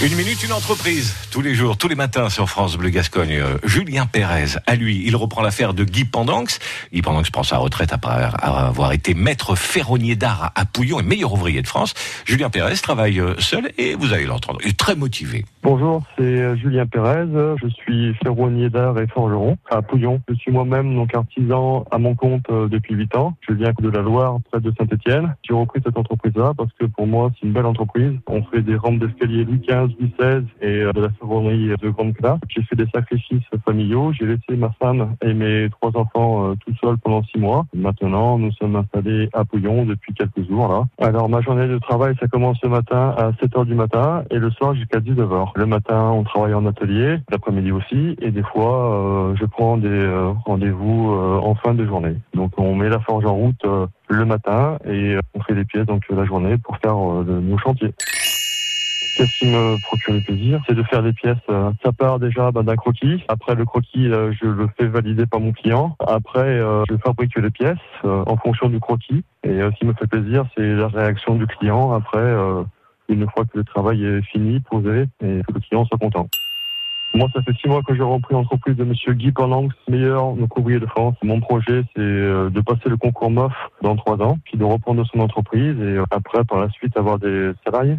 Une minute, une entreprise. Tous les jours, tous les matins sur France Bleu Gascogne. Euh, Julien Pérez, à lui, il reprend l'affaire de Guy Pendanx. Guy Pendanx prend sa retraite après avoir été maître ferronnier d'art à Pouillon et meilleur ouvrier de France. Julien Pérez travaille euh, seul et vous allez l'entendre. Il est très motivé. Bonjour, c'est euh, Julien Pérez. Je suis ferronnier d'art et forgeron à Pouillon. Je suis moi-même donc artisan à mon compte depuis 8 ans. Je viens de la Loire, près de Saint-Étienne. J'ai repris cette entreprise-là parce que pour moi, c'est une belle entreprise. On fait des rampes d'escalier Louis XV 2016 et euh, de la ferronnerie de Grande Classe. J'ai fait des sacrifices familiaux. J'ai laissé ma femme et mes trois enfants euh, tout seuls pendant six mois. Maintenant, nous sommes installés à Pouillon depuis quelques jours là. Alors ma journée de travail, ça commence le matin à 7 heures du matin et le soir jusqu'à 19 h Le matin, on travaille en atelier, l'après-midi aussi, et des fois, euh, je prends des rendez-vous en fin de journée. Donc on met la forge en route le matin et on fait des pièces donc la journée pour faire nos chantiers. Qu'est-ce qui me procure le plaisir C'est de faire des pièces. Euh, ça part déjà bah, d'un croquis. Après le croquis, euh, je le fais valider par mon client. Après, euh, je fabrique les pièces en fonction du croquis. Et ce qui me fait plaisir, c'est la réaction du client après, une fois que le travail est fini, posé, et que le client soit content. Moi, ça fait six mois que j'ai repris l'entreprise de Monsieur Guy Pendanx, meilleur ouvrier de France. Mon projet, c'est de passer le concours MOF dans trois ans, puis de reprendre son entreprise et après, par la suite, avoir des salariés